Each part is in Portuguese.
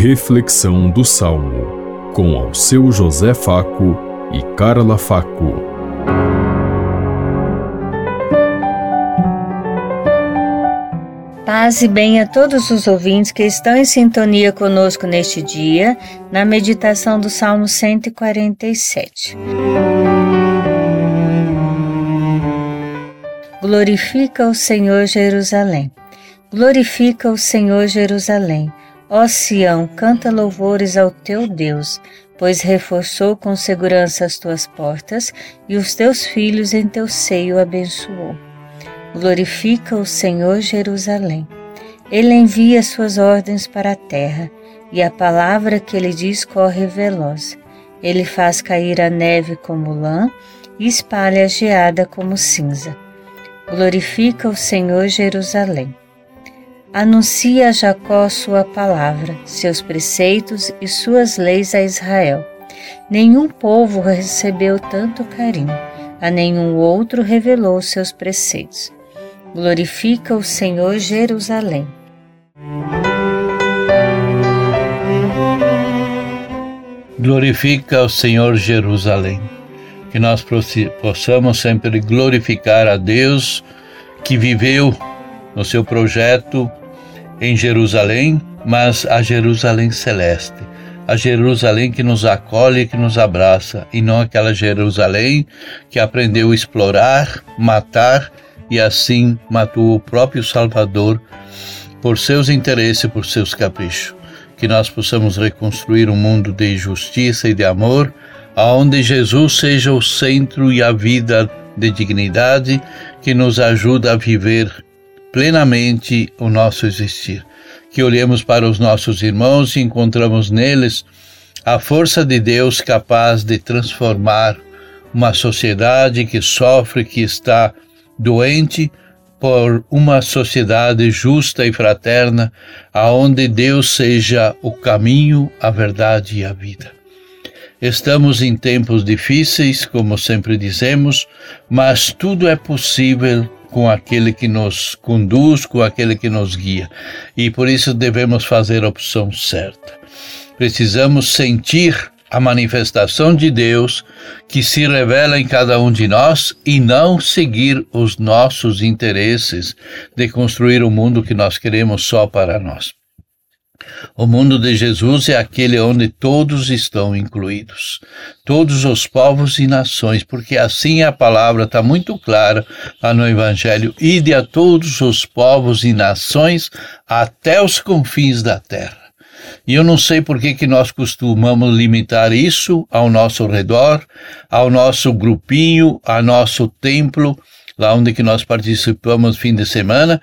Reflexão do Salmo, com ao seu José Faco e Carla Faco. Paz e bem a todos os ouvintes que estão em sintonia conosco neste dia, na meditação do Salmo 147. Glorifica o Senhor Jerusalém. Glorifica o Senhor Jerusalém. Ó Sião, canta louvores ao teu Deus, pois reforçou com segurança as tuas portas e os teus filhos em teu seio abençoou. Glorifica o Senhor Jerusalém. Ele envia suas ordens para a terra, e a palavra que ele diz corre veloz. Ele faz cair a neve como lã e espalha a geada como cinza. Glorifica o Senhor Jerusalém. Anuncia a Jacó sua palavra, seus preceitos e suas leis a Israel. Nenhum povo recebeu tanto carinho, a nenhum outro revelou seus preceitos. Glorifica o Senhor Jerusalém. Glorifica o Senhor Jerusalém. Que nós possamos sempre glorificar a Deus que viveu no seu projeto em Jerusalém, mas a Jerusalém celeste, a Jerusalém que nos acolhe, que nos abraça, e não aquela Jerusalém que aprendeu a explorar, matar e assim matou o próprio Salvador por seus interesses e por seus caprichos. Que nós possamos reconstruir um mundo de justiça e de amor, aonde Jesus seja o centro e a vida de dignidade que nos ajuda a viver plenamente o nosso existir. Que olhemos para os nossos irmãos e encontramos neles a força de Deus capaz de transformar uma sociedade que sofre, que está doente, por uma sociedade justa e fraterna, aonde Deus seja o caminho, a verdade e a vida. Estamos em tempos difíceis, como sempre dizemos, mas tudo é possível com aquele que nos conduz, com aquele que nos guia. E por isso devemos fazer a opção certa. Precisamos sentir a manifestação de Deus que se revela em cada um de nós e não seguir os nossos interesses de construir o mundo que nós queremos só para nós. O mundo de Jesus é aquele onde todos estão incluídos, todos os povos e nações, porque assim a palavra está muito clara lá no Evangelho: ide a todos os povos e nações até os confins da terra. E eu não sei por que, que nós costumamos limitar isso ao nosso redor, ao nosso grupinho, ao nosso templo, lá onde que nós participamos fim de semana,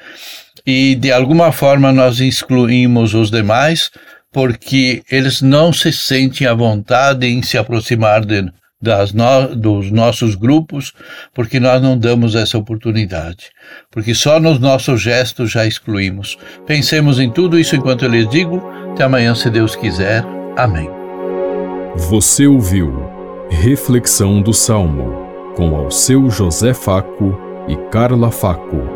e de alguma forma nós excluímos os demais porque eles não se sentem à vontade em se aproximar de, das no, dos nossos grupos, porque nós não damos essa oportunidade. Porque só nos nossos gestos já excluímos. Pensemos em tudo isso enquanto eu lhes digo. Até amanhã, se Deus quiser. Amém. Você ouviu Reflexão do Salmo com ao seu José Faco e Carla Faco.